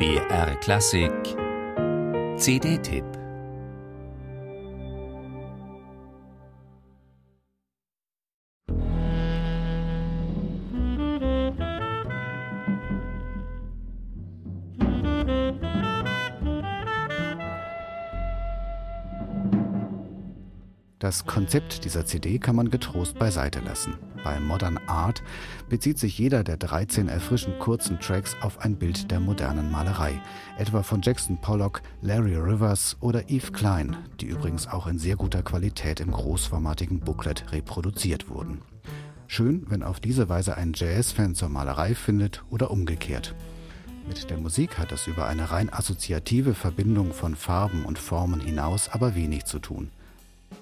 BR Klassik. CD-Tipp Das Konzept dieser CD kann man getrost beiseite lassen. Bei Modern Art bezieht sich jeder der 13 erfrischend kurzen Tracks auf ein Bild der modernen Malerei, etwa von Jackson Pollock, Larry Rivers oder Yves Klein, die übrigens auch in sehr guter Qualität im großformatigen Booklet reproduziert wurden. Schön, wenn auf diese Weise ein Jazz-Fan zur Malerei findet oder umgekehrt. Mit der Musik hat es über eine rein assoziative Verbindung von Farben und Formen hinaus aber wenig zu tun.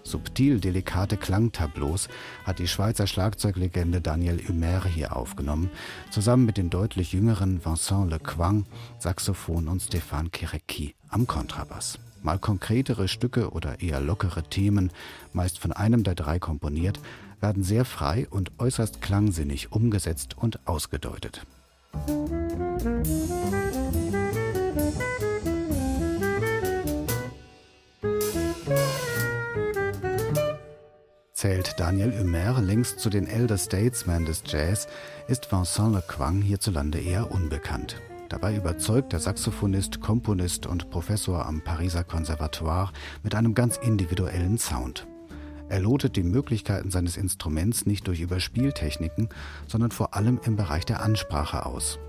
Subtil delikate Klangtableaus hat die Schweizer Schlagzeuglegende Daniel Humer hier aufgenommen, zusammen mit den deutlich jüngeren Vincent Lequang, Saxophon und Stéphane Kéréky am Kontrabass. Mal konkretere Stücke oder eher lockere Themen, meist von einem der drei komponiert, werden sehr frei und äußerst klangsinnig umgesetzt und ausgedeutet. Musik Zählt Daniel Humer längst zu den Elder Statesmen des Jazz, ist Vincent Lequang hierzulande eher unbekannt. Dabei überzeugt der Saxophonist, Komponist und Professor am Pariser Konservatoire mit einem ganz individuellen Sound. Er lotet die Möglichkeiten seines Instruments nicht durch Überspieltechniken, sondern vor allem im Bereich der Ansprache aus.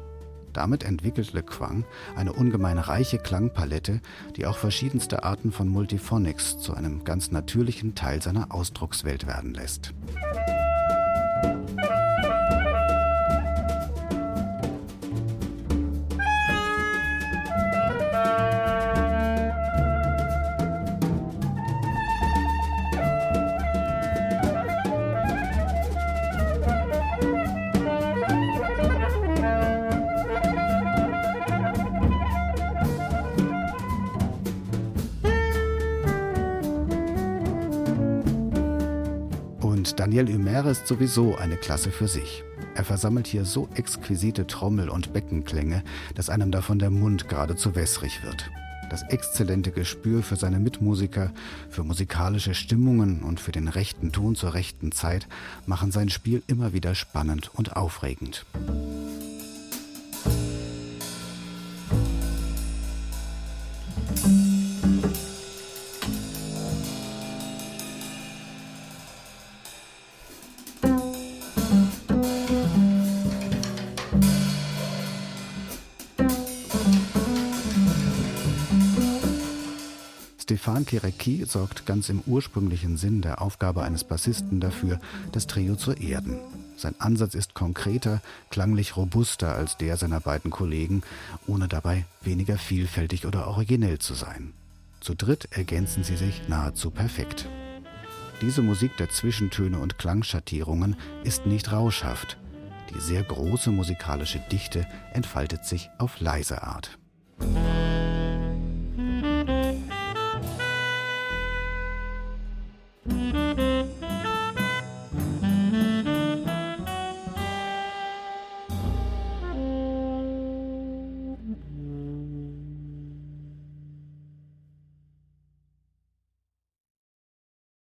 Damit entwickelt Le Quang eine ungemein reiche Klangpalette, die auch verschiedenste Arten von Multiphonics zu einem ganz natürlichen Teil seiner Ausdruckswelt werden lässt. Daniel Humer ist sowieso eine Klasse für sich. Er versammelt hier so exquisite Trommel- und Beckenklänge, dass einem davon der Mund geradezu wässrig wird. Das exzellente Gespür für seine Mitmusiker, für musikalische Stimmungen und für den rechten Ton zur rechten Zeit machen sein Spiel immer wieder spannend und aufregend. Stéphane Kéréky sorgt ganz im ursprünglichen Sinn der Aufgabe eines Bassisten dafür, das Trio zu erden. Sein Ansatz ist konkreter, klanglich robuster als der seiner beiden Kollegen, ohne dabei weniger vielfältig oder originell zu sein. Zu dritt ergänzen sie sich nahezu perfekt. Diese Musik der Zwischentöne und Klangschattierungen ist nicht rauschhaft. Die sehr große musikalische Dichte entfaltet sich auf leise Art.